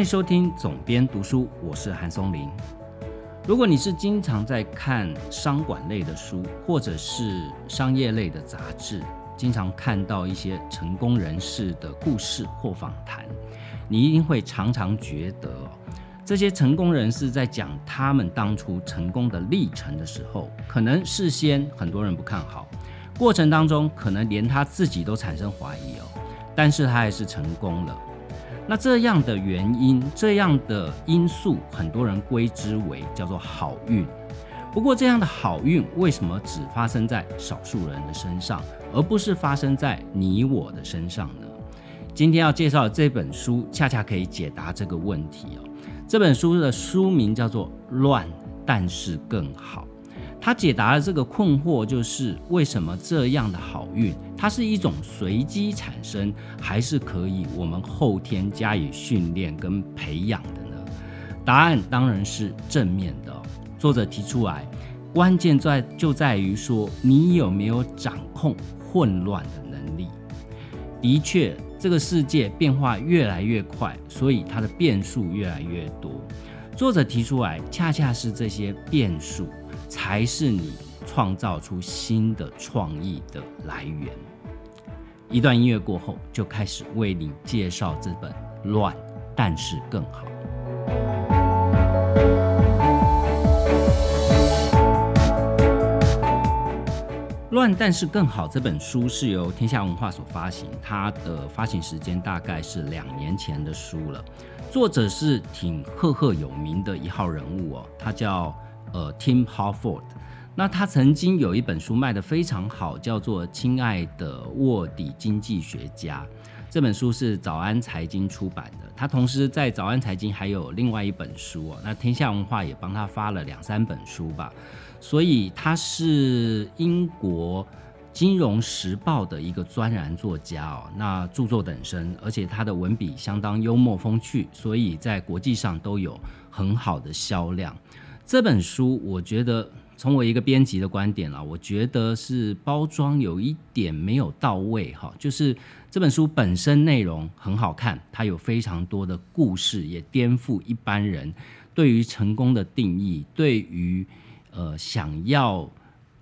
欢迎收听总编读书，我是韩松林。如果你是经常在看商管类的书，或者是商业类的杂志，经常看到一些成功人士的故事或访谈，你一定会常常觉得，这些成功人士在讲他们当初成功的历程的时候，可能事先很多人不看好，过程当中可能连他自己都产生怀疑哦，但是他还是成功了。那这样的原因，这样的因素，很多人归之为叫做好运。不过，这样的好运为什么只发生在少数人的身上，而不是发生在你我的身上呢？今天要介绍的这本书，恰恰可以解答这个问题哦。这本书的书名叫做《乱，但是更好》。他解答了这个困惑，就是为什么这样的好运，它是一种随机产生，还是可以我们后天加以训练跟培养的呢？答案当然是正面的。作者提出来，关键在就在于说，你有没有掌控混乱的能力？的确，这个世界变化越来越快，所以它的变数越来越多。作者提出来，恰恰是这些变数。才是你创造出新的创意的来源。一段音乐过后，就开始为你介绍这本《乱但是更好》。《乱但是更好》这本书是由天下文化所发行，它的发行时间大概是两年前的书了。作者是挺赫赫有名的一号人物哦，他叫。呃，Tim Harford，那他曾经有一本书卖得非常好，叫做《亲爱的卧底经济学家》。这本书是早安财经出版的。他同时在早安财经还有另外一本书哦。那天下文化也帮他发了两三本书吧。所以他是英国金融时报的一个专栏作家哦。那著作等身，而且他的文笔相当幽默风趣，所以在国际上都有很好的销量。这本书，我觉得从我一个编辑的观点啦，我觉得是包装有一点没有到位哈。就是这本书本身内容很好看，它有非常多的故事，也颠覆一般人对于成功的定义，对于呃想要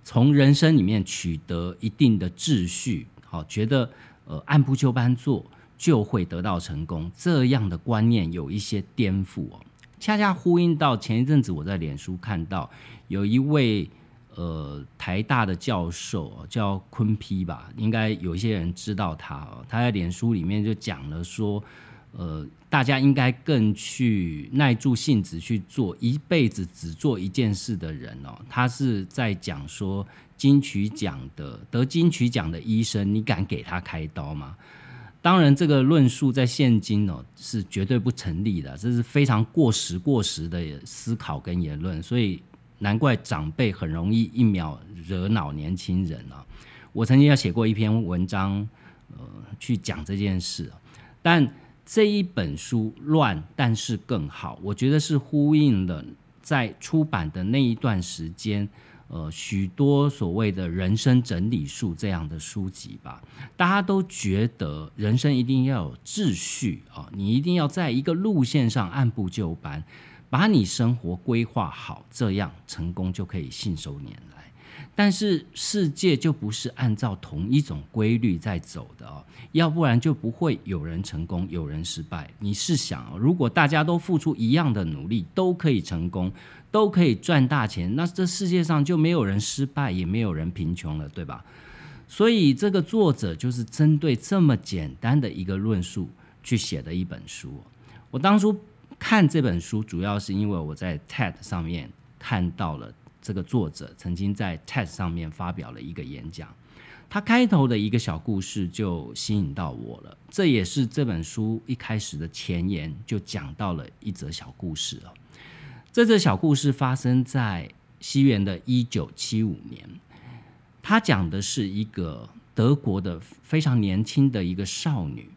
从人生里面取得一定的秩序，好，觉得呃按部就班做就会得到成功，这样的观念有一些颠覆哦。恰恰呼应到前一阵子我在脸书看到有一位呃台大的教授叫昆批吧，应该有一些人知道他哦。他在脸书里面就讲了说，呃，大家应该更去耐住性子去做一辈子只做一件事的人哦。他是在讲说金曲奖的得金曲奖的医生，你敢给他开刀吗？当然，这个论述在现今哦是绝对不成立的，这是非常过时过时的思考跟言论，所以难怪长辈很容易一秒惹恼年轻人啊。我曾经要写过一篇文章，呃，去讲这件事，但这一本书乱，但是更好，我觉得是呼应了在出版的那一段时间。呃，许多所谓的人生整理术这样的书籍吧，大家都觉得人生一定要有秩序啊，你一定要在一个路线上按部就班，把你生活规划好，这样成功就可以信手拈来。但是世界就不是按照同一种规律在走的哦，要不然就不会有人成功，有人失败。你试想，如果大家都付出一样的努力，都可以成功。都可以赚大钱，那这世界上就没有人失败，也没有人贫穷了，对吧？所以这个作者就是针对这么简单的一个论述去写的一本书。我当初看这本书，主要是因为我在 TED 上面看到了这个作者曾经在 TED 上面发表了一个演讲，他开头的一个小故事就吸引到我了。这也是这本书一开始的前言，就讲到了一则小故事了。这则小故事发生在西元的一九七五年，他讲的是一个德国的非常年轻的一个少女，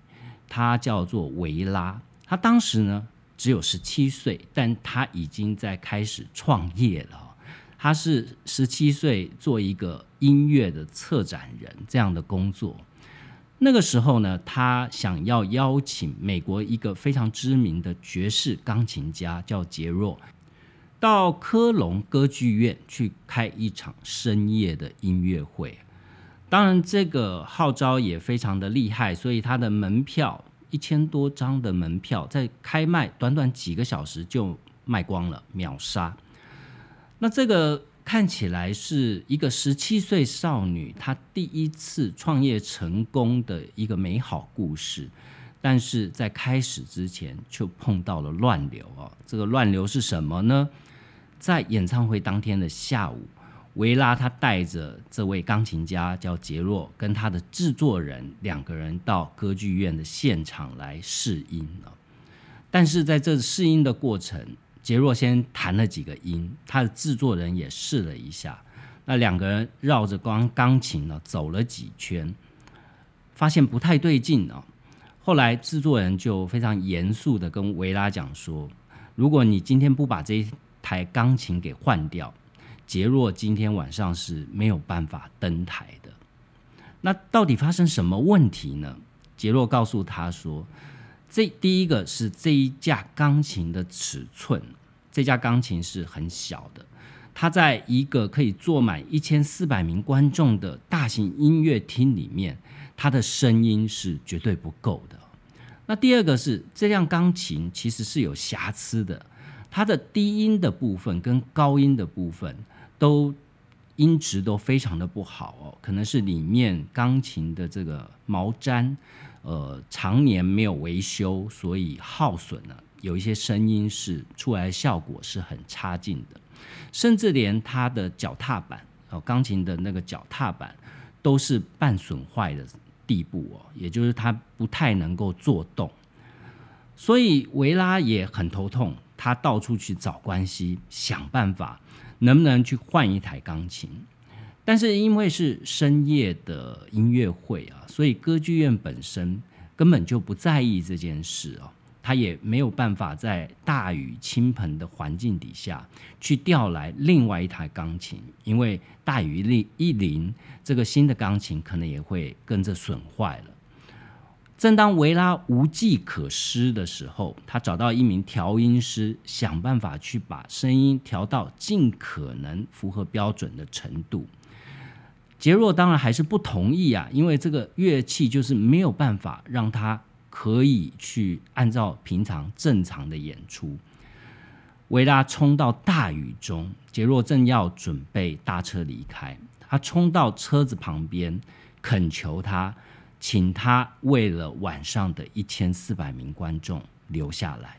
她叫做维拉。她当时呢只有十七岁，但她已经在开始创业了。她是十七岁做一个音乐的策展人这样的工作。那个时候呢，他想要邀请美国一个非常知名的爵士钢琴家叫杰若，到科隆歌剧院去开一场深夜的音乐会。当然，这个号召也非常的厉害，所以他的门票一千多张的门票在开卖短短几个小时就卖光了，秒杀。那这个。看起来是一个十七岁少女，她第一次创业成功的一个美好故事，但是在开始之前就碰到了乱流哦。这个乱流是什么呢？在演唱会当天的下午，维拉他带着这位钢琴家叫杰洛，跟他的制作人两个人到歌剧院的现场来试音了。但是在这试音的过程，杰若先弹了几个音，他的制作人也试了一下。那两个人绕着光钢琴呢走了几圈，发现不太对劲啊。后来制作人就非常严肃的跟维拉讲说：“如果你今天不把这台钢琴给换掉，杰若今天晚上是没有办法登台的。”那到底发生什么问题呢？杰若告诉他说。这第一个是这一架钢琴的尺寸，这架钢琴是很小的，它在一个可以坐满一千四百名观众的大型音乐厅里面，它的声音是绝对不够的。那第二个是这辆钢琴其实是有瑕疵的，它的低音的部分跟高音的部分都音质都非常的不好哦，可能是里面钢琴的这个毛毡。呃，常年没有维修，所以耗损了，有一些声音是出来效果是很差劲的，甚至连它的脚踏板哦，钢琴的那个脚踏板都是半损坏的地步哦，也就是它不太能够做动，所以维拉也很头痛，他到处去找关系，想办法能不能去换一台钢琴。但是因为是深夜的音乐会啊，所以歌剧院本身根本就不在意这件事哦，他也没有办法在大雨倾盆的环境底下去调来另外一台钢琴，因为大雨一淋一淋，这个新的钢琴可能也会跟着损坏了。正当维拉无计可施的时候，他找到一名调音师，想办法去把声音调到尽可能符合标准的程度。杰若当然还是不同意啊，因为这个乐器就是没有办法让他可以去按照平常正常的演出。维拉冲到大雨中，杰若正要准备搭车离开，他冲到车子旁边，恳求他，请他为了晚上的一千四百名观众留下来。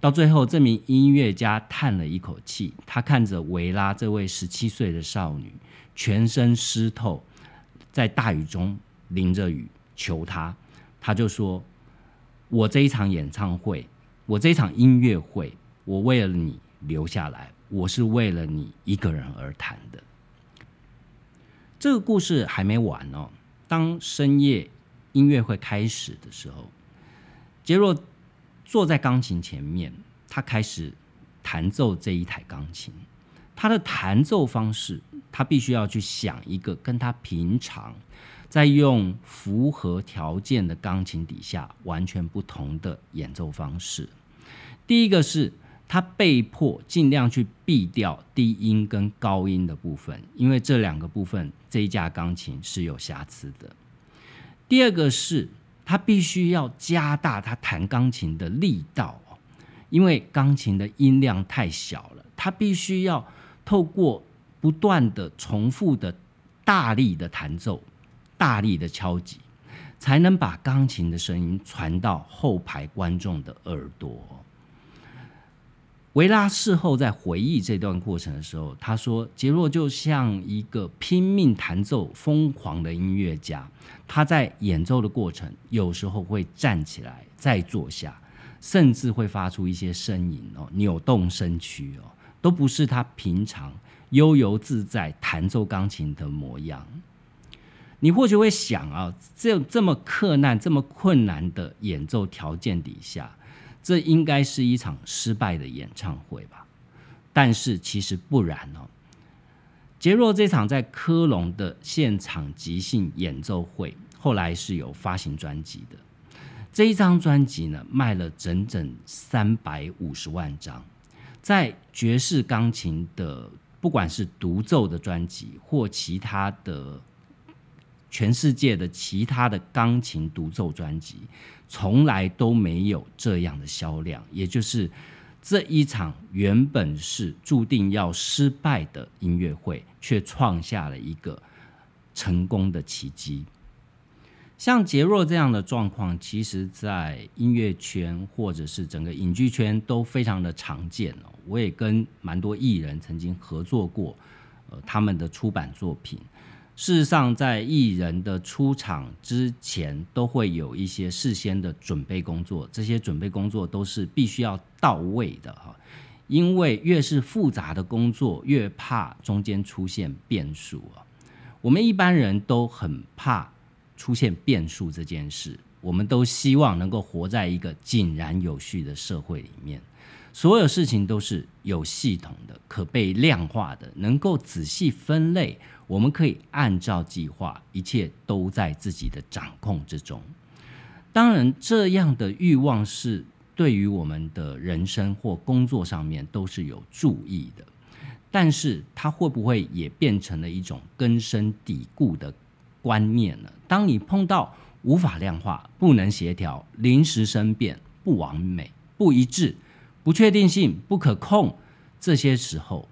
到最后，这名音乐家叹了一口气，他看着维拉这位十七岁的少女。全身湿透，在大雨中淋着雨求他，他就说：“我这一场演唱会，我这一场音乐会，我为了你留下来，我是为了你一个人而弹的。”这个故事还没完哦。当深夜音乐会开始的时候，杰若坐在钢琴前面，他开始弹奏这一台钢琴。他的弹奏方式，他必须要去想一个跟他平常在用符合条件的钢琴底下完全不同的演奏方式。第一个是他被迫尽量去避掉低音跟高音的部分，因为这两个部分这一架钢琴是有瑕疵的。第二个是他必须要加大他弹钢琴的力道，因为钢琴的音量太小了，他必须要。透过不断的重复的大力的弹奏、大力的敲击，才能把钢琴的声音传到后排观众的耳朵。维拉事后在回忆这段过程的时候，他说：“杰洛就像一个拼命弹奏、疯狂的音乐家，他在演奏的过程，有时候会站起来再坐下，甚至会发出一些声音哦，扭动身躯哦。”都不是他平常悠游自在弹奏钢琴的模样。你或许会想啊，这这么困难、这么困难的演奏条件底下，这应该是一场失败的演唱会吧？但是其实不然哦。杰若这场在科隆的现场即兴演奏会，后来是有发行专辑的。这一张专辑呢，卖了整整三百五十万张，在爵士钢琴的不管是独奏的专辑或其他的全世界的其他的钢琴独奏专辑，从来都没有这样的销量。也就是这一场原本是注定要失败的音乐会，却创下了一个成功的奇迹。像杰若这样的状况，其实在音乐圈或者是整个影剧圈都非常的常见哦。我也跟蛮多艺人曾经合作过，呃，他们的出版作品。事实上，在艺人的出场之前，都会有一些事先的准备工作，这些准备工作都是必须要到位的哈。因为越是复杂的工作，越怕中间出现变数啊。我们一般人都很怕。出现变数这件事，我们都希望能够活在一个井然有序的社会里面，所有事情都是有系统的、可被量化的，能够仔细分类。我们可以按照计划，一切都在自己的掌控之中。当然，这样的欲望是对于我们的人生或工作上面都是有注意的，但是它会不会也变成了一种根深蒂固的？观念呢。当你碰到无法量化、不能协调、临时生变、不完美、不一致、不确定性、不可控这些时候，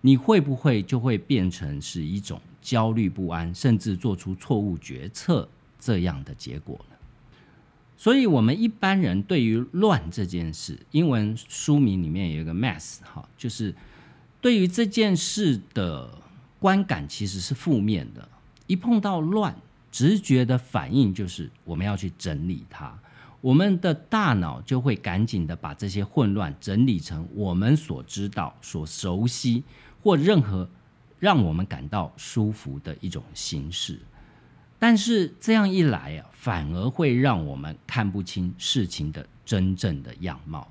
你会不会就会变成是一种焦虑不安，甚至做出错误决策这样的结果呢？所以，我们一般人对于乱这件事，英文书名里面有一个 mess，哈，就是对于这件事的观感其实是负面的。一碰到乱，直觉的反应就是我们要去整理它。我们的大脑就会赶紧的把这些混乱整理成我们所知道、所熟悉或任何让我们感到舒服的一种形式。但是这样一来啊，反而会让我们看不清事情的真正的样貌，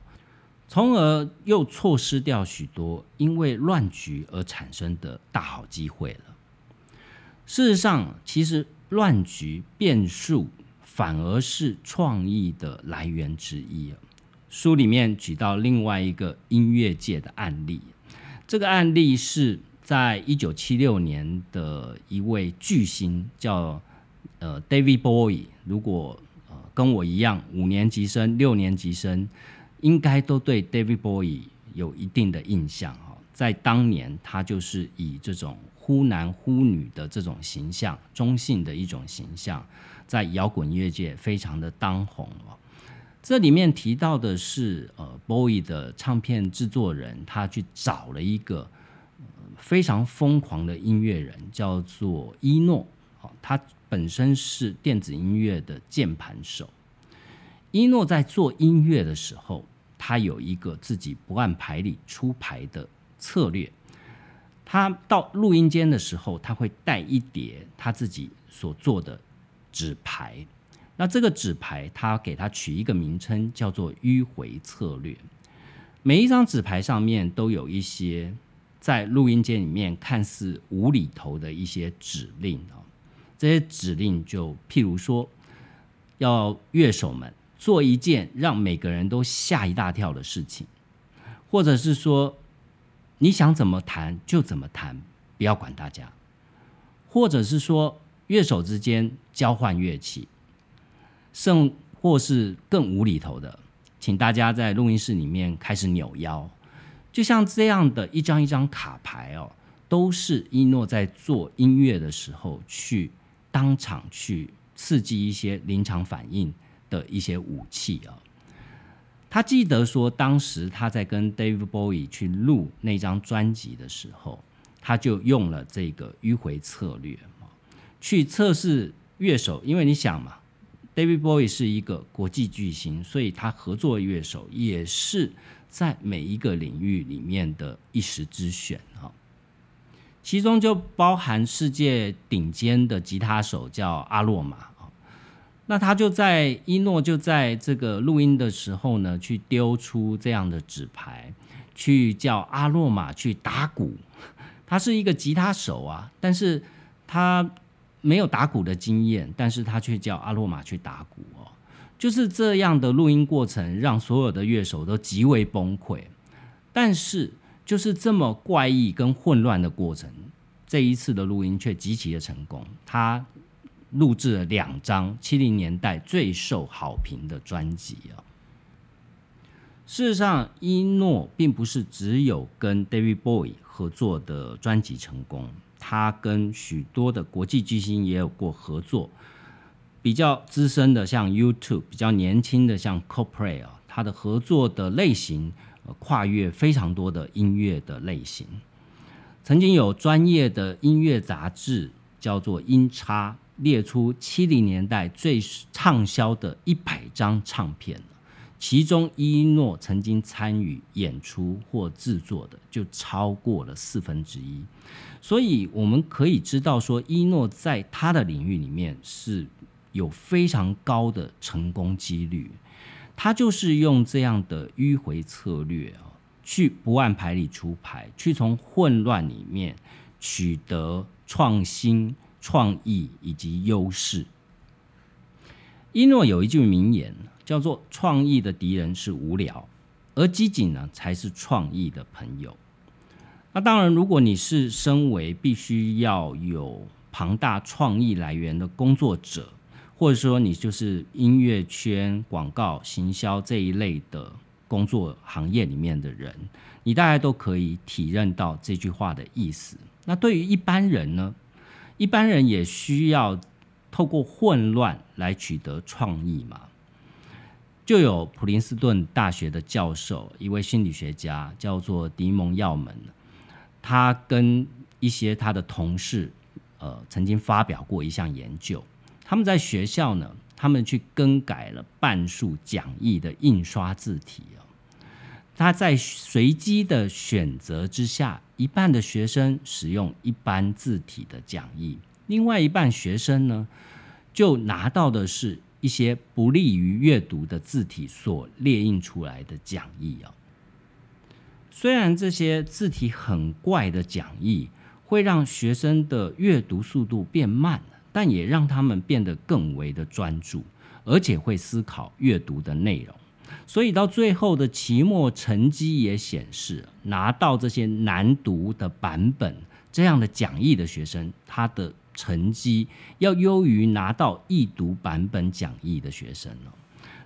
从而又错失掉许多因为乱局而产生的大好机会了。事实上，其实乱局变数反而是创意的来源之一书里面举到另外一个音乐界的案例，这个案例是在一九七六年的一位巨星叫呃 David Bowie。如果呃跟我一样五年级生、六年级生，应该都对 David Bowie 有一定的印象哈。在当年，他就是以这种。忽男忽女的这种形象，中性的一种形象，在摇滚音乐界非常的当红哦。这里面提到的是，呃，Bowie 的唱片制作人，他去找了一个非常疯狂的音乐人，叫做伊诺。好，他本身是电子音乐的键盘手。伊诺在做音乐的时候，他有一个自己不按牌理出牌的策略。他到录音间的时候，他会带一叠他自己所做的纸牌。那这个纸牌，他给他取一个名称，叫做迂回策略。每一张纸牌上面都有一些在录音间里面看似无厘头的一些指令啊。这些指令就譬如说，要乐手们做一件让每个人都吓一大跳的事情，或者是说。你想怎么弹就怎么弹，不要管大家，或者是说乐手之间交换乐器，甚或是更无厘头的，请大家在录音室里面开始扭腰，就像这样的一张一张卡牌哦，都是一诺在做音乐的时候去当场去刺激一些临场反应的一些武器啊。他记得说，当时他在跟 David Bowie 去录那张专辑的时候，他就用了这个迂回策略。去测试乐手。因为你想嘛，David Bowie 是一个国际巨星，所以他合作乐手也是在每一个领域里面的一时之选哈。其中就包含世界顶尖的吉他手叫阿洛马。那他就在伊诺就在这个录音的时候呢，去丢出这样的纸牌，去叫阿洛马去打鼓。他是一个吉他手啊，但是他没有打鼓的经验，但是他却叫阿洛马去打鼓哦。就是这样的录音过程，让所有的乐手都极为崩溃。但是，就是这么怪异跟混乱的过程，这一次的录音却极其的成功。他录制了两张七零年代最受好评的专辑啊。事实上，伊诺并不是只有跟 David Bowie 合作的专辑成功，他跟许多的国际巨星也有过合作。比较资深的像 YouTube，比较年轻的像 CoPlay 啊，他的合作的类型跨越非常多的音乐的类型。曾经有专业的音乐杂志叫做音叉，列出七零年代最畅销的一百张唱片，其中伊诺曾经参与演出或制作的就超过了四分之一。所以我们可以知道说，伊诺在他的领域里面是。有非常高的成功几率，他就是用这样的迂回策略啊，去不按牌理出牌，去从混乱里面取得创新、创意以及优势。伊诺有一句名言，叫做“创意的敌人是无聊，而机警呢才是创意的朋友”。那当然，如果你是身为必须要有庞大创意来源的工作者，或者说你就是音乐圈、广告、行销这一类的工作行业里面的人，你大概都可以体认到这句话的意思。那对于一般人呢？一般人也需要透过混乱来取得创意嘛？就有普林斯顿大学的教授，一位心理学家叫做迪蒙耀门，他跟一些他的同事，呃，曾经发表过一项研究。他们在学校呢，他们去更改了半数讲义的印刷字体哦。他在随机的选择之下，一半的学生使用一般字体的讲义，另外一半学生呢，就拿到的是一些不利于阅读的字体所列印出来的讲义啊。虽然这些字体很怪的讲义会让学生的阅读速度变慢。但也让他们变得更为的专注，而且会思考阅读的内容。所以到最后的期末成绩也显示，拿到这些难读的版本这样的讲义的学生，他的成绩要优于拿到易读版本讲义的学生了。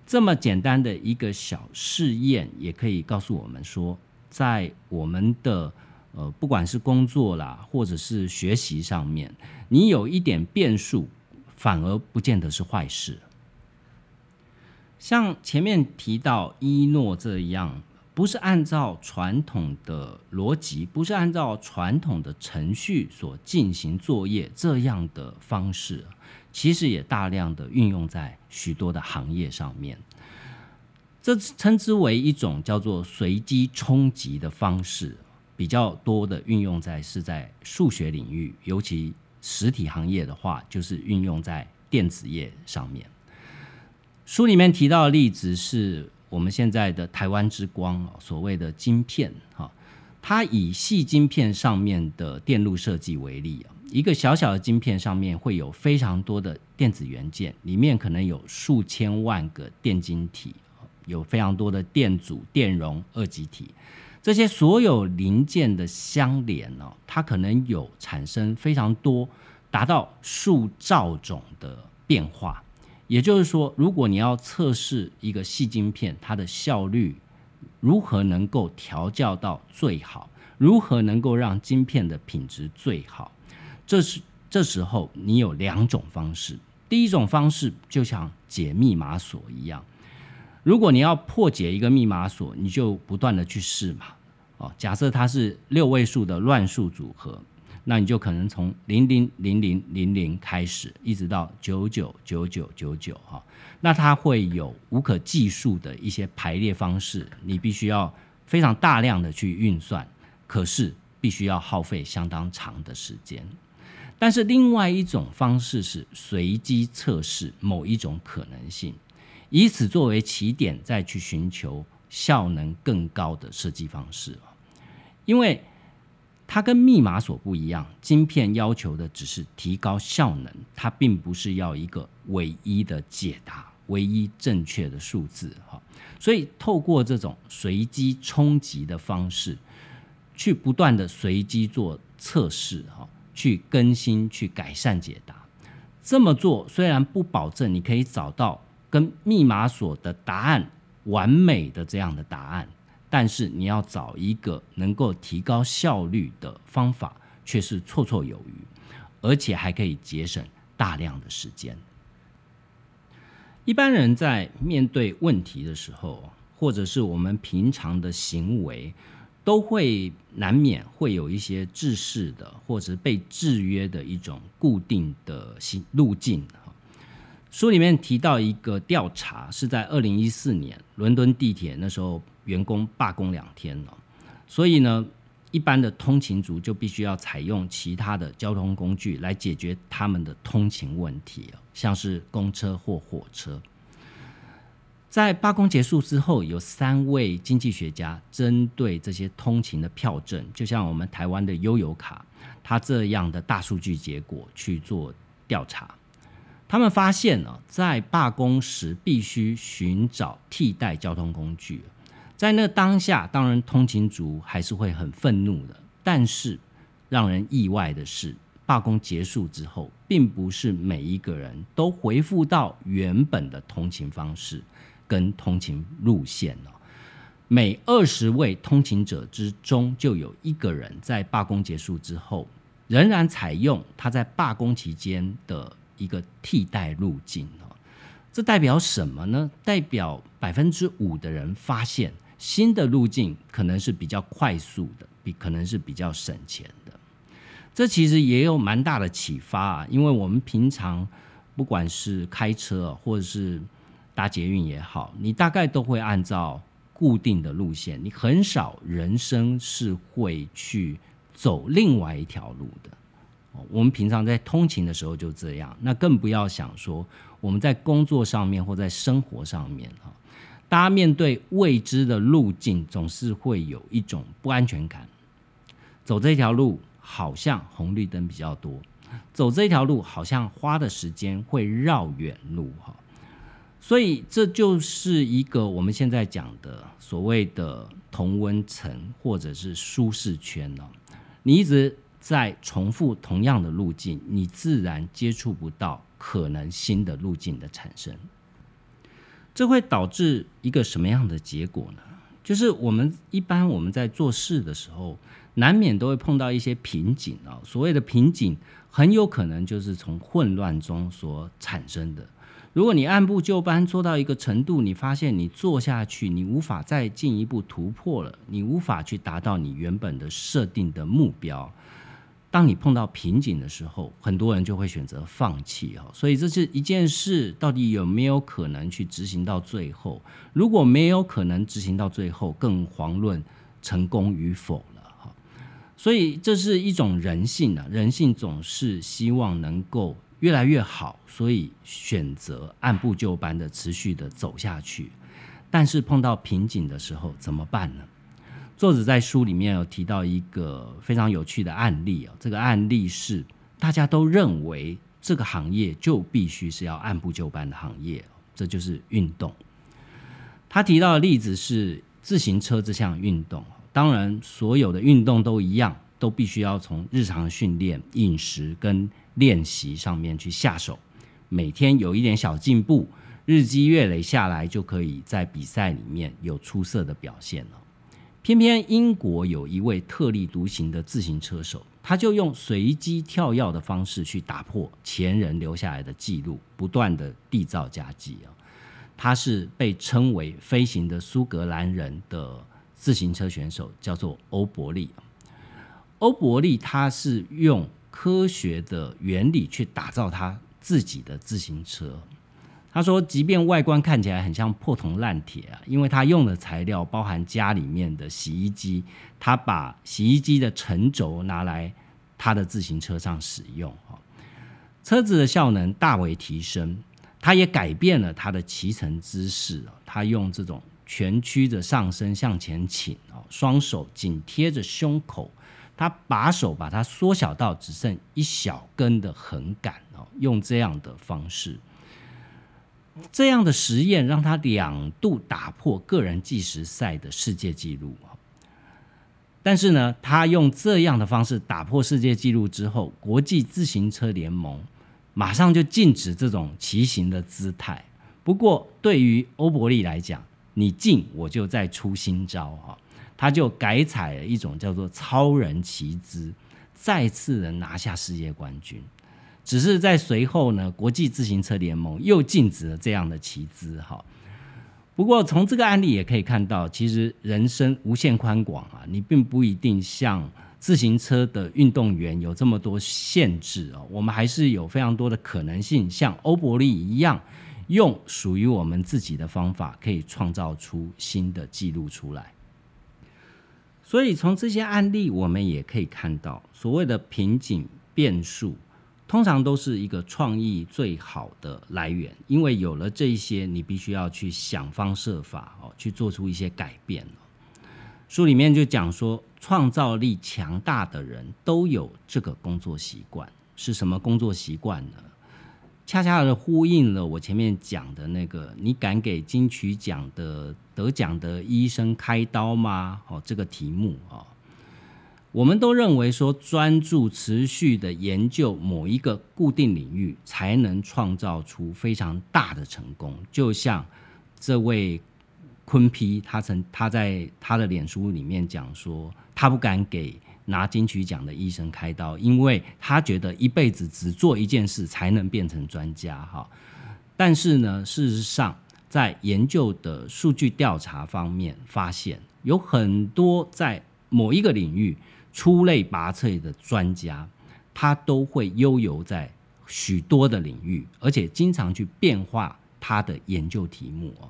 这么简单的一个小试验，也可以告诉我们说，在我们的。呃，不管是工作啦，或者是学习上面，你有一点变数，反而不见得是坏事。像前面提到伊诺这样，不是按照传统的逻辑，不是按照传统的程序所进行作业这样的方式，其实也大量的运用在许多的行业上面。这称之为一种叫做随机冲击的方式。比较多的运用在是在数学领域，尤其实体行业的话，就是运用在电子业上面。书里面提到的例子是我们现在的台湾之光所谓的晶片哈，它以细晶片上面的电路设计为例啊，一个小小的晶片上面会有非常多的电子元件，里面可能有数千万个电晶体，有非常多的电阻、电容、二极体。这些所有零件的相连呢，它可能有产生非常多达到数兆种的变化。也就是说，如果你要测试一个细晶片，它的效率如何能够调教到最好，如何能够让晶片的品质最好，这是这时候你有两种方式。第一种方式就像解密码锁一样。如果你要破解一个密码锁，你就不断的去试嘛。哦，假设它是六位数的乱数组合，那你就可能从零零零零零零开始，一直到九九九九九九哈。那它会有无可计数的一些排列方式，你必须要非常大量的去运算，可是必须要耗费相当长的时间。但是另外一种方式是随机测试某一种可能性。以此作为起点，再去寻求效能更高的设计方式因为它跟密码锁不一样，晶片要求的只是提高效能，它并不是要一个唯一的解答、唯一正确的数字哈。所以透过这种随机冲击的方式，去不断的随机做测试哈，去更新、去改善解答。这么做虽然不保证你可以找到跟密码锁的答案完美的这样的答案。但是你要找一个能够提高效率的方法，却是绰绰有余，而且还可以节省大量的时间。一般人在面对问题的时候，或者是我们平常的行为，都会难免会有一些制式的，或者被制约的一种固定的行路径。书里面提到一个调查，是在二零一四年伦敦地铁那时候员工罢工两天了，所以呢，一般的通勤族就必须要采用其他的交通工具来解决他们的通勤问题像是公车或火车。在罢工结束之后，有三位经济学家针对这些通勤的票证，就像我们台湾的悠游卡，它这样的大数据结果去做调查。他们发现呢，在罢工时必须寻找替代交通工具，在那当下，当然通勤族还是会很愤怒的。但是让人意外的是，罢工结束之后，并不是每一个人都回复到原本的通勤方式跟通勤路线了。每二十位通勤者之中，就有一个人在罢工结束之后，仍然采用他在罢工期间的。一个替代路径哦，这代表什么呢？代表百分之五的人发现新的路径可能是比较快速的，比可能是比较省钱的。这其实也有蛮大的启发啊，因为我们平常不管是开车或者是搭捷运也好，你大概都会按照固定的路线，你很少人生是会去走另外一条路的。我们平常在通勤的时候就这样，那更不要想说我们在工作上面或在生活上面哈，大家面对未知的路径，总是会有一种不安全感。走这条路好像红绿灯比较多，走这条路好像花的时间会绕远路哈，所以这就是一个我们现在讲的所谓的同温层或者是舒适圈哦，你一直。在重复同样的路径，你自然接触不到可能新的路径的产生。这会导致一个什么样的结果呢？就是我们一般我们在做事的时候，难免都会碰到一些瓶颈啊。所谓的瓶颈，很有可能就是从混乱中所产生的。如果你按部就班做到一个程度，你发现你做下去，你无法再进一步突破了，你无法去达到你原本的设定的目标。当你碰到瓶颈的时候，很多人就会选择放弃哦。所以这是一件事，到底有没有可能去执行到最后？如果没有可能执行到最后，更遑论成功与否了哈。所以这是一种人性啊，人性总是希望能够越来越好，所以选择按部就班的持续的走下去。但是碰到瓶颈的时候怎么办呢？作者在书里面有提到一个非常有趣的案例啊，这个案例是大家都认为这个行业就必须是要按部就班的行业，这就是运动。他提到的例子是自行车这项运动，当然所有的运动都一样，都必须要从日常训练、饮食跟练习上面去下手，每天有一点小进步，日积月累下来，就可以在比赛里面有出色的表现了。偏偏英国有一位特立独行的自行车手，他就用随机跳跃的方式去打破前人留下来的记录，不断的缔造佳绩啊！他是被称为“飞行的苏格兰人”的自行车选手，叫做欧伯利。欧伯利他是用科学的原理去打造他自己的自行车。他说：“即便外观看起来很像破铜烂铁啊，因为他用的材料包含家里面的洗衣机，他把洗衣机的沉轴拿来他的自行车上使用，哈，车子的效能大为提升。他也改变了他的骑乘姿势他用这种蜷曲着上身向前倾哦，双手紧贴着胸口，他把手把它缩小到只剩一小根的横杆哦，用这样的方式，这样的实验让他两度打破个人计时赛的世界纪录但是呢，他用这样的方式打破世界纪录之后，国际自行车联盟马上就禁止这种骑行的姿态。不过，对于欧伯利来讲，你进我就再出新招哈，他就改采了一种叫做超人骑姿，再次的拿下世界冠军。只是在随后呢，国际自行车联盟又禁止了这样的骑姿哈。不过从这个案例也可以看到，其实人生无限宽广啊，你并不一定像自行车的运动员有这么多限制哦，我们还是有非常多的可能性，像欧伯利一样，用属于我们自己的方法，可以创造出新的记录出来。所以从这些案例，我们也可以看到，所谓的瓶颈变数。通常都是一个创意最好的来源，因为有了这一些，你必须要去想方设法哦，去做出一些改变书里面就讲说，创造力强大的人都有这个工作习惯，是什么工作习惯呢？恰恰的呼应了我前面讲的那个，你敢给金曲奖的得奖的医生开刀吗？哦，这个题目啊。我们都认为说，专注持续的研究某一个固定领域，才能创造出非常大的成功。就像这位昆批，他曾他在他的脸书里面讲说，他不敢给拿金曲奖的医生开刀，因为他觉得一辈子只做一件事才能变成专家。哈，但是呢，事实上，在研究的数据调查方面，发现有很多在某一个领域。出类拔萃的专家，他都会悠游在许多的领域，而且经常去变化他的研究题目哦。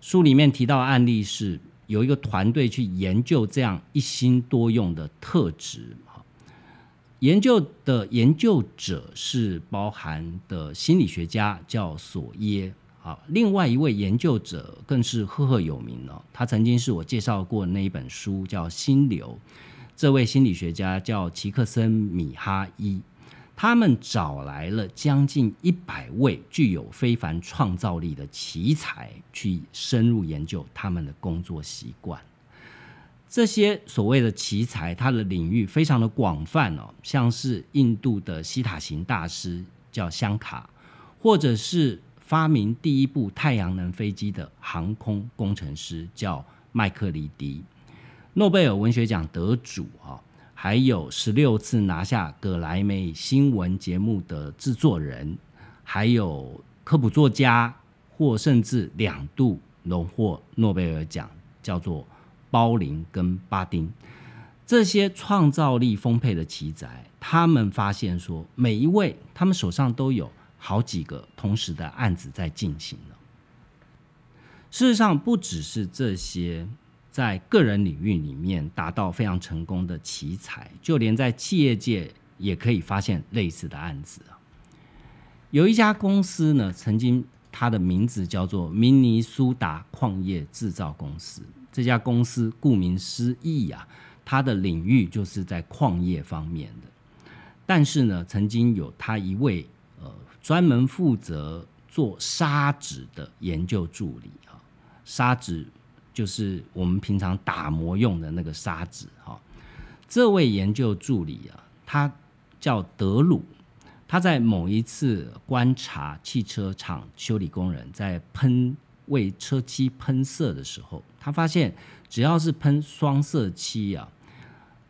书里面提到案例是有一个团队去研究这样一心多用的特质研究的研究者是包含的心理学家叫索耶啊，另外一位研究者更是赫赫有名哦，他曾经是我介绍过那一本书叫《心流》。这位心理学家叫奇克森米哈伊，他们找来了将近一百位具有非凡创造力的奇才，去深入研究他们的工作习惯。这些所谓的奇才，他的领域非常的广泛哦，像是印度的西塔型大师叫香卡，或者是发明第一部太阳能飞机的航空工程师叫麦克里迪。诺贝尔文学奖得主啊，还有十六次拿下葛莱美新闻节目的制作人，还有科普作家，或甚至两度荣获诺贝尔奖，叫做包林跟巴丁。这些创造力丰沛的奇才，他们发现说，每一位他们手上都有好几个同时的案子在进行了。事实上，不只是这些。在个人领域里面达到非常成功的奇才，就连在企业界也可以发现类似的案子啊。有一家公司呢，曾经它的名字叫做明尼苏达矿业制造公司。这家公司顾名思义啊，它的领域就是在矿业方面的。但是呢，曾经有他一位呃专门负责做砂纸的研究助理啊，砂纸。就是我们平常打磨用的那个砂纸哈，这位研究助理啊，他叫德鲁，他在某一次观察汽车厂修理工人在喷为车漆喷色的时候，他发现只要是喷双色漆啊，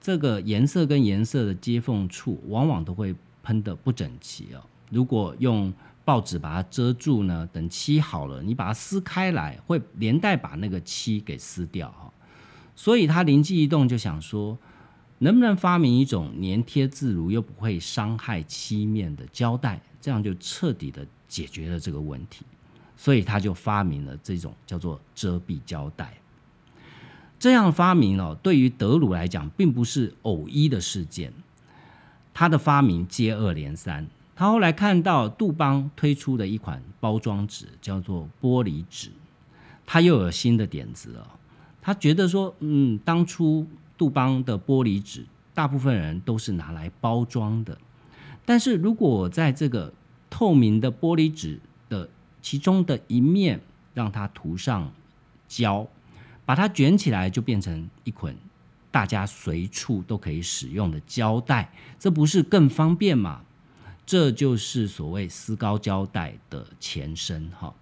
这个颜色跟颜色的接缝处往往都会喷的不整齐哦。如果用报纸把它遮住呢，等漆好了，你把它撕开来，会连带把那个漆给撕掉哈。所以他灵机一动，就想说，能不能发明一种粘贴自如又不会伤害漆面的胶带，这样就彻底的解决了这个问题。所以他就发明了这种叫做遮蔽胶带。这样发明哦，对于德鲁来讲，并不是偶一的事件，他的发明接二连三。他后来看到杜邦推出的一款包装纸，叫做玻璃纸，他又有新的点子了。他觉得说，嗯，当初杜邦的玻璃纸大部分人都是拿来包装的。但是如果在这个透明的玻璃纸的其中的一面，让它涂上胶，把它卷起来，就变成一捆大家随处都可以使用的胶带，这不是更方便吗？这就是所谓丝高胶带的前身哈。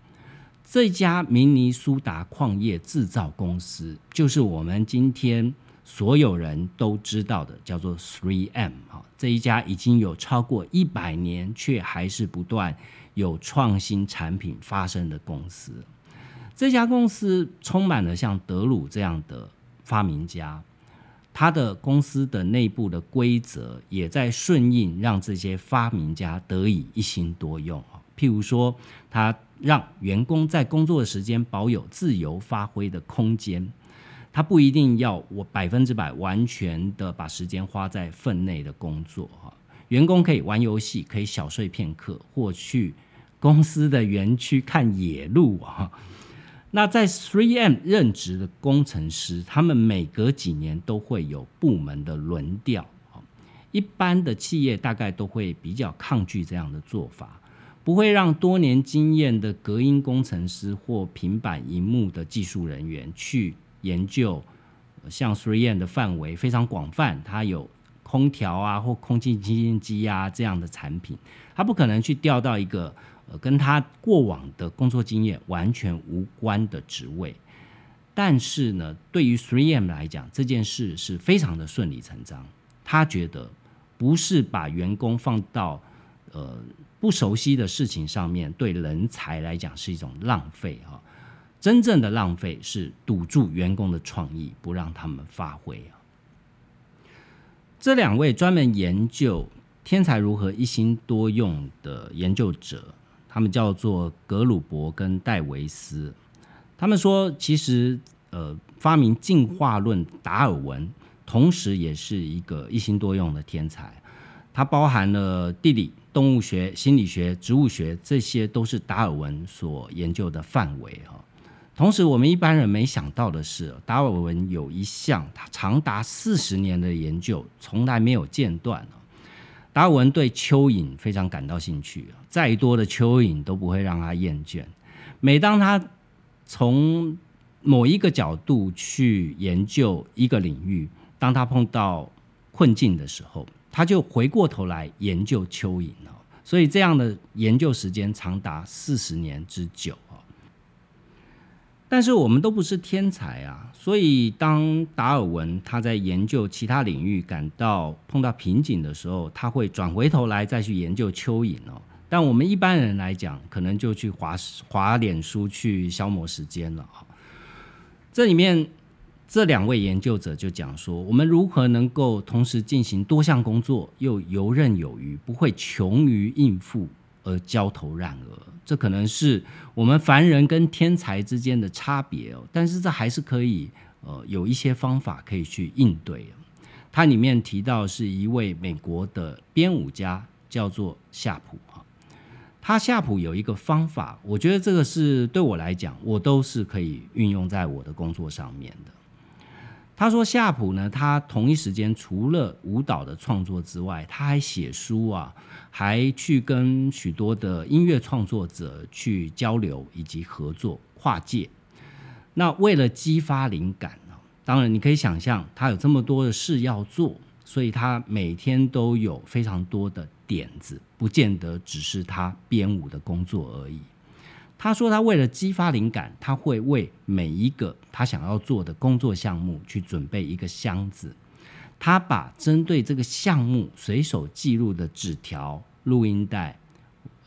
这家明尼苏达矿业制造公司，就是我们今天所有人都知道的，叫做 Three M 哈。这一家已经有超过一百年，却还是不断有创新产品发生的公司。这家公司充满了像德鲁这样的发明家。他的公司的内部的规则也在顺应，让这些发明家得以一心多用。譬如说，他让员工在工作的时间保有自由发挥的空间，他不一定要我百分之百完全的把时间花在分内的工作哈。员工可以玩游戏，可以小睡片刻，或去公司的园区看野鹿啊。那在 Three M 任职的工程师，他们每隔几年都会有部门的轮调。一般的企业大概都会比较抗拒这样的做法，不会让多年经验的隔音工程师或平板荧幕的技术人员去研究。像 Three M 的范围非常广泛，它有空调啊或空气清新机啊这样的产品，它不可能去调到一个。呃，跟他过往的工作经验完全无关的职位，但是呢，对于 Three M 来讲，这件事是非常的顺理成章。他觉得不是把员工放到呃不熟悉的事情上面，对人才来讲是一种浪费哈。真正的浪费是堵住员工的创意，不让他们发挥啊。这两位专门研究天才如何一心多用的研究者。他们叫做格鲁伯跟戴维斯，他们说，其实呃，发明进化论达尔文，同时也是一个一心多用的天才。它包含了地理、动物学、心理学、植物学，这些都是达尔文所研究的范围哈。同时，我们一般人没想到的是，达尔文有一项长达四十年的研究，从来没有间断达尔文对蚯蚓非常感到兴趣，再多的蚯蚓都不会让他厌倦。每当他从某一个角度去研究一个领域，当他碰到困境的时候，他就回过头来研究蚯蚓哦。所以这样的研究时间长达四十年之久。但是我们都不是天才啊，所以当达尔文他在研究其他领域感到碰到瓶颈的时候，他会转回头来再去研究蚯蚓哦。但我们一般人来讲，可能就去划划脸书去消磨时间了啊。这里面这两位研究者就讲说，我们如何能够同时进行多项工作，又游刃有余，不会穷于应付。而焦头烂额，这可能是我们凡人跟天才之间的差别哦。但是这还是可以，呃，有一些方法可以去应对。它里面提到是一位美国的编舞家，叫做夏普哈。他夏普有一个方法，我觉得这个是对我来讲，我都是可以运用在我的工作上面的。他说夏普呢，他同一时间除了舞蹈的创作之外，他还写书啊，还去跟许多的音乐创作者去交流以及合作跨界。那为了激发灵感呢，当然你可以想象他有这么多的事要做，所以他每天都有非常多的点子，不见得只是他编舞的工作而已。他说：“他为了激发灵感，他会为每一个他想要做的工作项目去准备一个箱子。他把针对这个项目随手记录的纸条、录音带，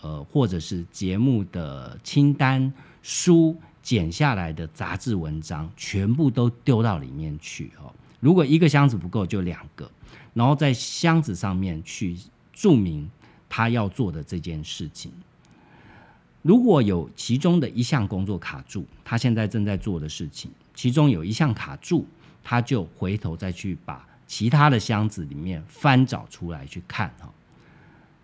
呃，或者是节目的清单、书剪下来的杂志文章，全部都丢到里面去。哦，如果一个箱子不够，就两个，然后在箱子上面去注明他要做的这件事情。”如果有其中的一项工作卡住，他现在正在做的事情，其中有一项卡住，他就回头再去把其他的箱子里面翻找出来去看哈。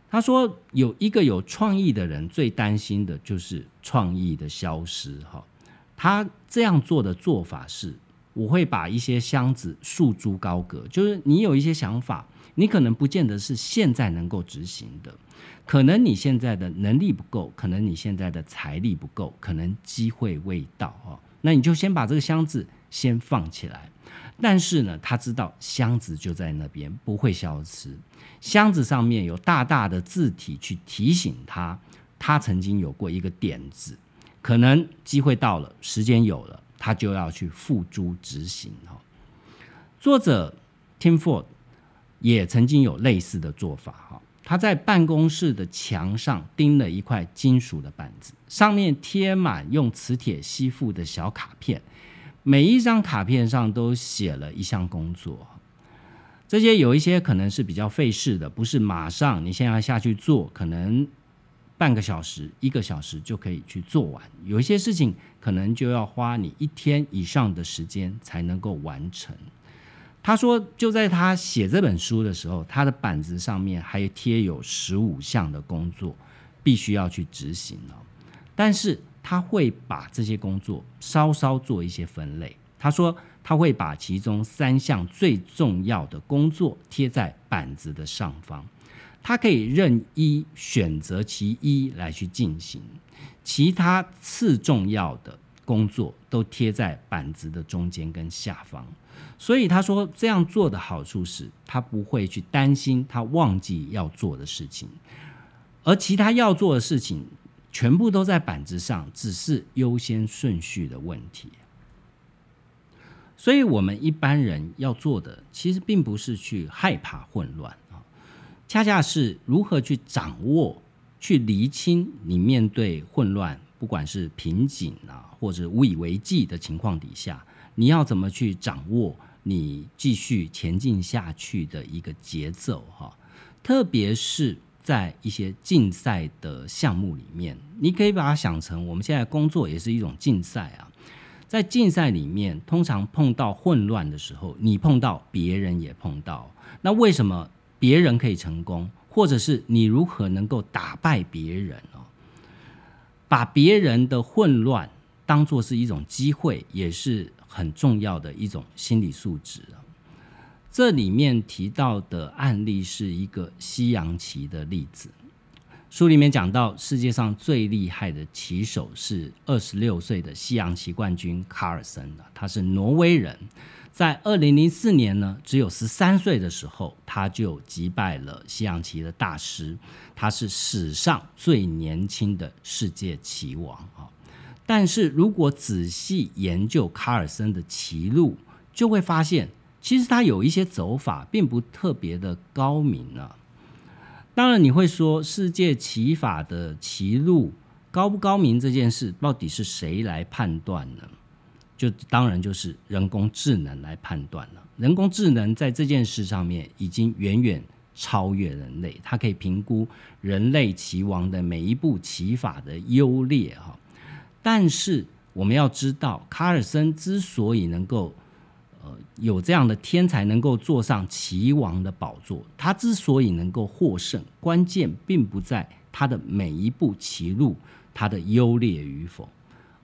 他说，有一个有创意的人最担心的就是创意的消失哈。他这样做的做法是我会把一些箱子束诸高阁，就是你有一些想法，你可能不见得是现在能够执行的，可能你现在的能力不够，可能你现在的财力不够，可能机会未到哦。那你就先把这个箱子先放起来。但是呢，他知道箱子就在那边，不会消失。箱子上面有大大的字体去提醒他，他曾经有过一个点子，可能机会到了，时间有了。他就要去付诸执行哈。作者 Tim Ford 也曾经有类似的做法哈。他在办公室的墙上钉了一块金属的板子，上面贴满用磁铁吸附的小卡片，每一张卡片上都写了一项工作。这些有一些可能是比较费事的，不是马上你现在下去做，可能。半个小时、一个小时就可以去做完，有一些事情可能就要花你一天以上的时间才能够完成。他说，就在他写这本书的时候，他的板子上面还贴有十五项的工作必须要去执行哦。但是他会把这些工作稍稍做一些分类。他说，他会把其中三项最重要的工作贴在板子的上方。他可以任意选择其一来去进行，其他次重要的工作都贴在板子的中间跟下方。所以他说这样做的好处是，他不会去担心他忘记要做的事情，而其他要做的事情全部都在板子上，只是优先顺序的问题。所以，我们一般人要做的，其实并不是去害怕混乱啊。恰恰是如何去掌握、去厘清你面对混乱，不管是瓶颈啊，或者无以为继的情况底下，你要怎么去掌握你继续前进下去的一个节奏？哈，特别是在一些竞赛的项目里面，你可以把它想成我们现在工作也是一种竞赛啊。在竞赛里面，通常碰到混乱的时候，你碰到，别人也碰到，那为什么？别人可以成功，或者是你如何能够打败别人哦？把别人的混乱当做是一种机会，也是很重要的一种心理素质。这里面提到的案例是一个西洋棋的例子。书里面讲到，世界上最厉害的棋手是二十六岁的西洋棋冠军卡尔森他是挪威人。在二零零四年呢，只有十三岁的时候，他就击败了西洋棋的大师，他是史上最年轻的世界棋王啊！但是如果仔细研究卡尔森的棋路，就会发现，其实他有一些走法并不特别的高明啊。当然，你会说世界棋法的棋路高不高明这件事，到底是谁来判断呢？就当然就是人工智能来判断了。人工智能在这件事上面已经远远超越人类，它可以评估人类棋王的每一步棋法的优劣哈。但是我们要知道，卡尔森之所以能够呃有这样的天才，能够坐上棋王的宝座，他之所以能够获胜，关键并不在他的每一步棋路他的优劣与否，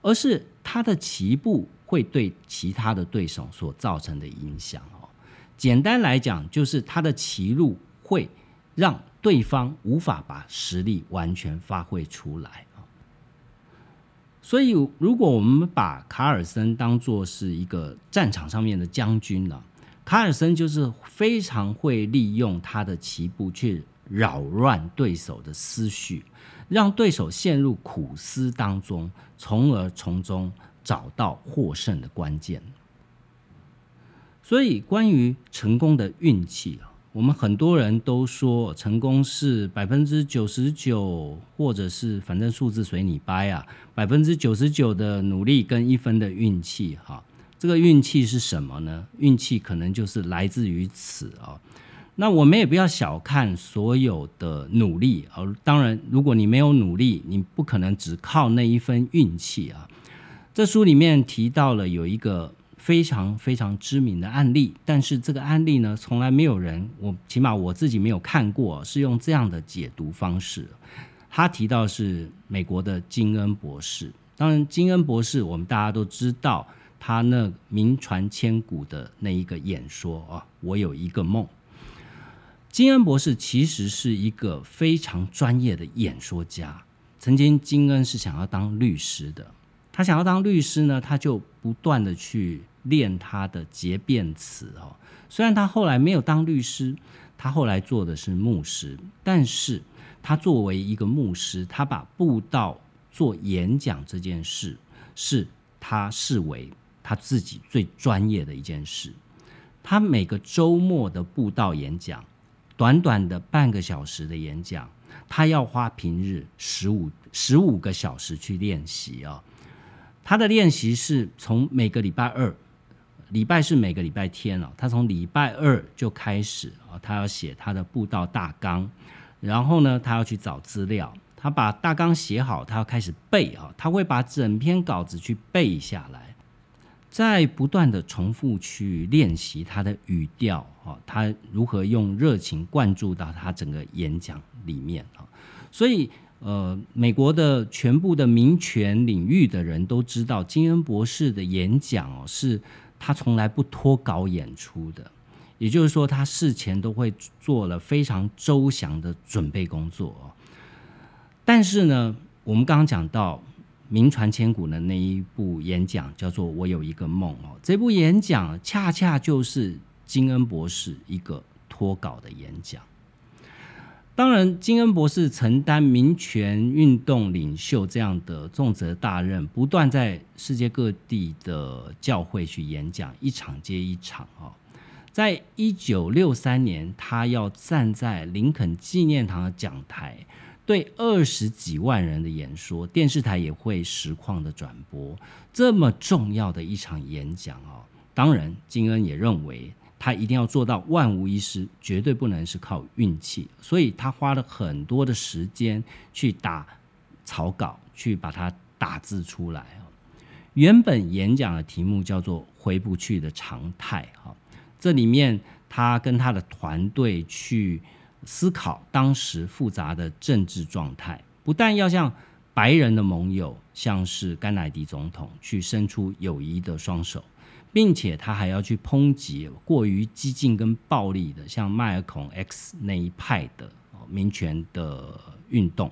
而是他的棋步。会对其他的对手所造成的影响哦。简单来讲，就是他的棋路会让对方无法把实力完全发挥出来。所以，如果我们把卡尔森当做是一个战场上面的将军呢，卡尔森就是非常会利用他的棋步去扰乱对手的思绪，让对手陷入苦思当中，从而从中。找到获胜的关键，所以关于成功的运气啊，我们很多人都说成功是百分之九十九，或者是反正数字随你掰啊，百分之九十九的努力跟一分的运气哈。这个运气是什么呢？运气可能就是来自于此啊。那我们也不要小看所有的努力啊。当然，如果你没有努力，你不可能只靠那一分运气啊。这书里面提到了有一个非常非常知名的案例，但是这个案例呢，从来没有人，我起码我自己没有看过，是用这样的解读方式。他提到是美国的金恩博士，当然金恩博士我们大家都知道，他那名传千古的那一个演说啊，我有一个梦。金恩博士其实是一个非常专业的演说家。曾经金恩是想要当律师的，他想要当律师呢，他就不断的去练他的结辩词哦。虽然他后来没有当律师，他后来做的是牧师，但是他作为一个牧师，他把布道做演讲这件事，是他视为他自己最专业的一件事。他每个周末的布道演讲。短短的半个小时的演讲，他要花平日十五十五个小时去练习啊。他的练习是从每个礼拜二，礼拜是每个礼拜天了。他从礼拜二就开始啊，他要写他的布道大纲，然后呢，他要去找资料，他把大纲写好，他要开始背啊，他会把整篇稿子去背下来。在不断的重复去练习他的语调啊，他如何用热情灌注到他整个演讲里面啊，所以呃，美国的全部的民权领域的人都知道，金恩博士的演讲哦，是他从来不脱稿演出的，也就是说，他事前都会做了非常周详的准备工作哦。但是呢，我们刚刚讲到。名传千古的那一部演讲叫做《我有一个梦》哦，这部演讲恰恰就是金恩博士一个脱稿的演讲。当然，金恩博士承担民权运动领袖这样的重责大任，不断在世界各地的教会去演讲，一场接一场哦。在一九六三年，他要站在林肯纪念堂的讲台。对二十几万人的演说，电视台也会实况的转播。这么重要的一场演讲哦，当然金恩也认为他一定要做到万无一失，绝对不能是靠运气。所以他花了很多的时间去打草稿，去把它打字出来。原本演讲的题目叫做“回不去的常态”哈，这里面他跟他的团队去。思考当时复杂的政治状态，不但要向白人的盟友，像是甘乃迪总统去伸出友谊的双手，并且他还要去抨击过于激进跟暴力的，像迈尔孔 X 那一派的民权的运动。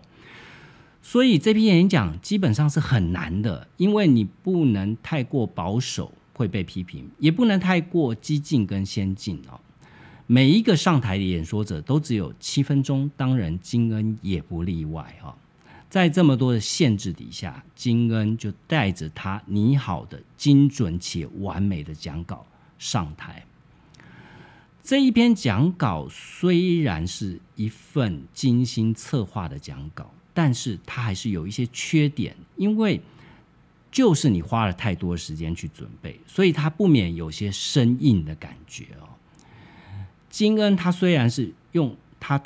所以这篇演讲基本上是很难的，因为你不能太过保守会被批评，也不能太过激进跟先进哦。每一个上台的演说者都只有七分钟，当然金恩也不例外哈。在这么多的限制底下，金恩就带着他拟好的精准且完美的讲稿上台。这一篇讲稿虽然是一份精心策划的讲稿，但是它还是有一些缺点，因为就是你花了太多时间去准备，所以它不免有些生硬的感觉哦。金恩他虽然是用他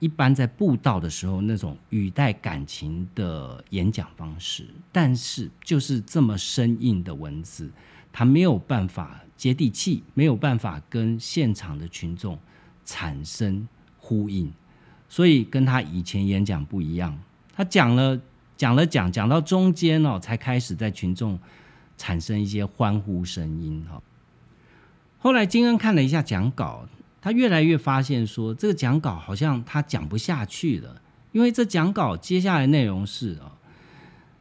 一般在布道的时候那种语带感情的演讲方式，但是就是这么生硬的文字，他没有办法接地气，没有办法跟现场的群众产生呼应，所以跟他以前演讲不一样。他讲了讲了讲讲到中间哦，才开始在群众产生一些欢呼声音哈。后来金恩看了一下讲稿。他越来越发现说，这个讲稿好像他讲不下去了，因为这讲稿接下来内容是啊，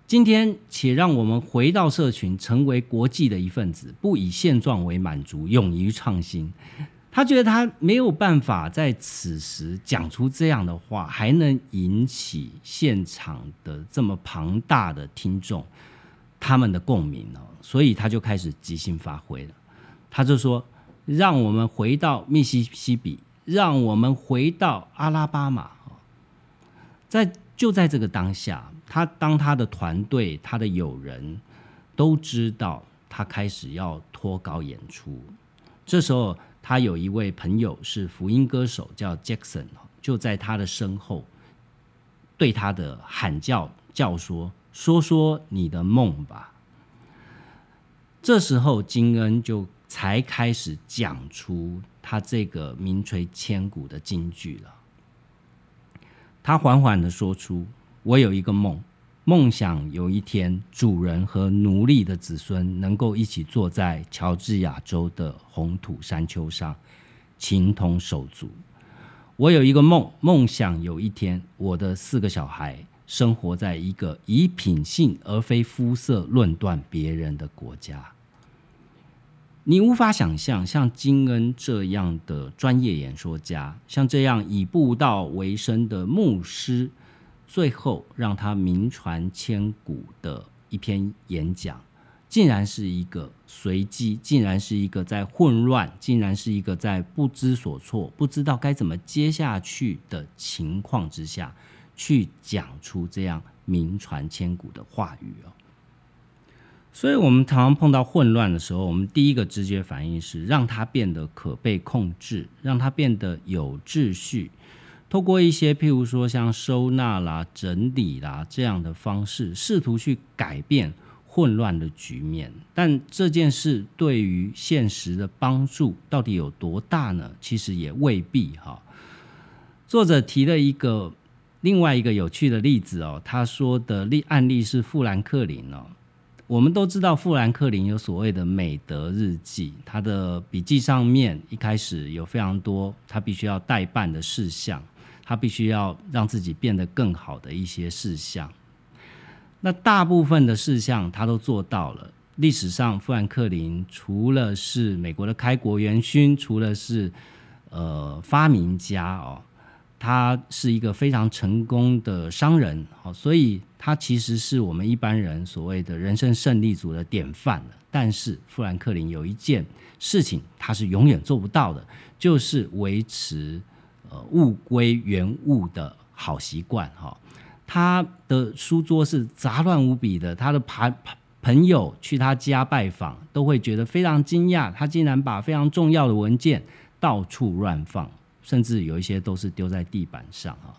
今天且让我们回到社群，成为国际的一份子，不以现状为满足，勇于创新。他觉得他没有办法在此时讲出这样的话，还能引起现场的这么庞大的听众他们的共鸣哦，所以他就开始即兴发挥了，他就说。让我们回到密西西比，让我们回到阿拉巴马在就在这个当下，他当他的团队、他的友人都知道他开始要脱稿演出。这时候，他有一位朋友是福音歌手，叫 Jackson，就在他的身后对他的喊叫叫说：“说说你的梦吧。”这时候，金恩就。才开始讲出他这个名垂千古的金句了。他缓缓的说出：“我有一个梦，梦想有一天，主人和奴隶的子孙能够一起坐在乔治亚州的红土山丘上，情同手足。我有一个梦，梦想有一天，我的四个小孩生活在一个以品性而非肤色论断别人的国家。你无法想象，像金恩这样的专业演说家，像这样以布道为生的牧师。最后让他名传千古的一篇演讲，竟然是一个随机，竟然是一个在混乱，竟然是一个在不知所措、不知道该怎么接下去的情况之下，去讲出这样名传千古的话语哦。所以，我们常常碰到混乱的时候，我们第一个直觉反应是让它变得可被控制，让它变得有秩序。透过一些，譬如说像收纳啦、整理啦这样的方式，试图去改变混乱的局面。但这件事对于现实的帮助到底有多大呢？其实也未必哈。作者提了一个另外一个有趣的例子哦，他说的例案例是富兰克林哦。我们都知道富兰克林有所谓的美德日记，他的笔记上面一开始有非常多他必须要代办的事项。他必须要让自己变得更好的一些事项，那大部分的事项他都做到了。历史上，富兰克林除了是美国的开国元勋，除了是呃发明家哦，他是一个非常成功的商人哦，所以他其实是我们一般人所谓的人生胜利组的典范但是，富兰克林有一件事情他是永远做不到的，就是维持。呃，物归原物的好习惯哈，他的书桌是杂乱无比的，他的朋朋友去他家拜访都会觉得非常惊讶，他竟然把非常重要的文件到处乱放，甚至有一些都是丢在地板上啊，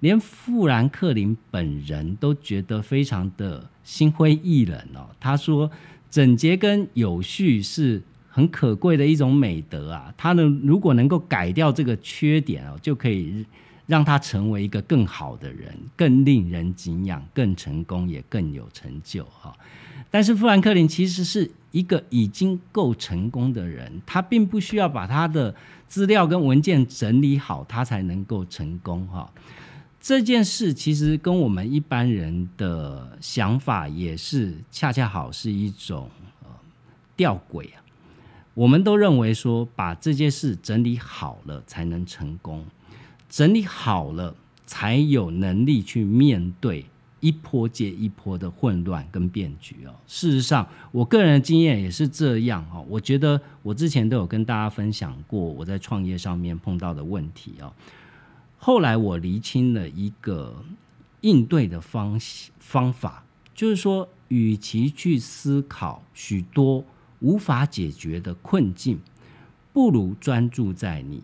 连富兰克林本人都觉得非常的心灰意冷哦。他说，整洁跟有序是。很可贵的一种美德啊！他呢，如果能够改掉这个缺点哦，就可以让他成为一个更好的人，更令人敬仰，更成功，也更有成就哈。但是富兰克林其实是一个已经够成功的人，他并不需要把他的资料跟文件整理好，他才能够成功哈。这件事其实跟我们一般人的想法也是恰恰好是一种呃吊诡啊。我们都认为说，把这件事整理好了才能成功，整理好了才有能力去面对一波接一波的混乱跟变局哦。事实上，我个人的经验也是这样哦。我觉得我之前都有跟大家分享过我在创业上面碰到的问题哦。后来我厘清了一个应对的方方法，就是说，与其去思考许多。无法解决的困境，不如专注在你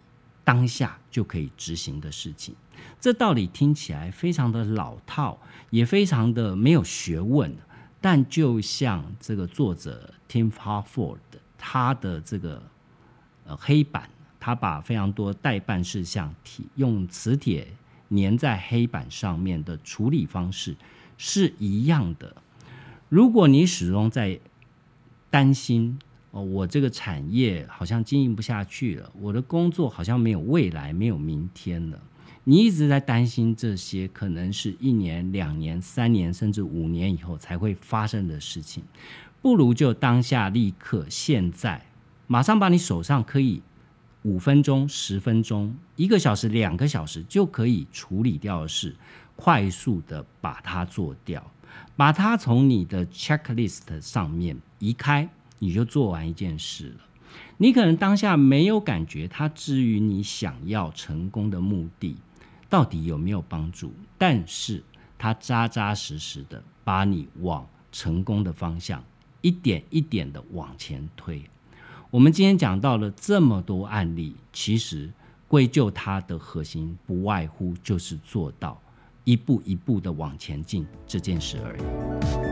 当下就可以执行的事情。这道理听起来非常的老套，也非常的没有学问。但就像这个作者 Tim Harford 他的这个呃黑板，他把非常多代办事项体用磁铁粘在黑板上面的处理方式是一样的。如果你始终在担心哦，我这个产业好像经营不下去了，我的工作好像没有未来，没有明天了。你一直在担心这些，可能是一年、两年、三年，甚至五年以后才会发生的事情。不如就当下、立刻、现在，马上把你手上可以五分钟、十分钟、一个小时、两个小时就可以处理掉的事，快速的把它做掉。把它从你的 checklist 上面移开，你就做完一件事了。你可能当下没有感觉它至于你想要成功的目的到底有没有帮助，但是它扎扎实实的把你往成功的方向一点一点的往前推。我们今天讲到了这么多案例，其实归咎它的核心不外乎就是做到。一步一步的往前进这件事而已。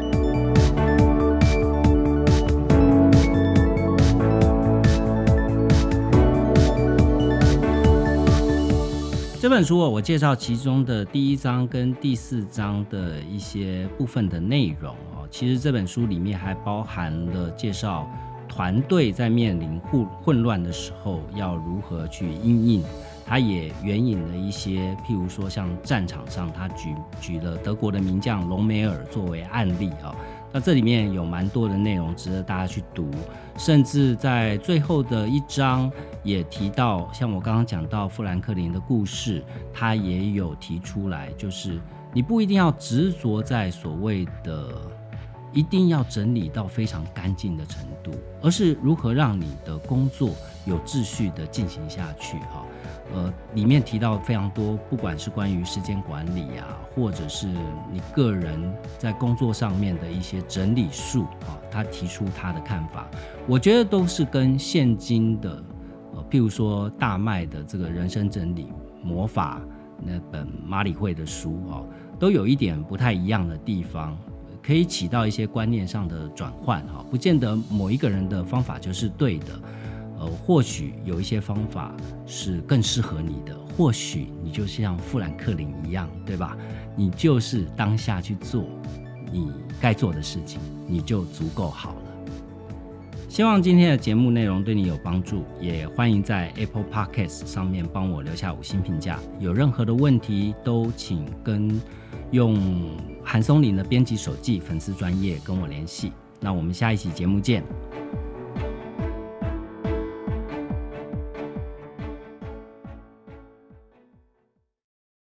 这本书我介绍其中的第一章跟第四章的一些部分的内容哦。其实这本书里面还包含了介绍团队在面临混混乱的时候要如何去应应。他也援引了一些，譬如说像战场上，他举举了德国的名将隆美尔作为案例啊。那这里面有蛮多的内容值得大家去读，甚至在最后的一章也提到，像我刚刚讲到富兰克林的故事，他也有提出来，就是你不一定要执着在所谓的一定要整理到非常干净的程度，而是如何让你的工作有秩序的进行下去哈。呃，里面提到非常多，不管是关于时间管理啊，或者是你个人在工作上面的一些整理术啊，他提出他的看法，我觉得都是跟现今的，呃，譬如说大麦的这个人生整理魔法那本马里会的书啊，都有一点不太一样的地方，可以起到一些观念上的转换哈，不见得某一个人的方法就是对的。呃，或许有一些方法是更适合你的，或许你就像富兰克林一样，对吧？你就是当下去做你该做的事情，你就足够好了。希望今天的节目内容对你有帮助，也欢迎在 Apple Podcast 上面帮我留下五星评价。有任何的问题，都请跟用韩松林的编辑手记粉丝专业跟我联系。那我们下一期节目见。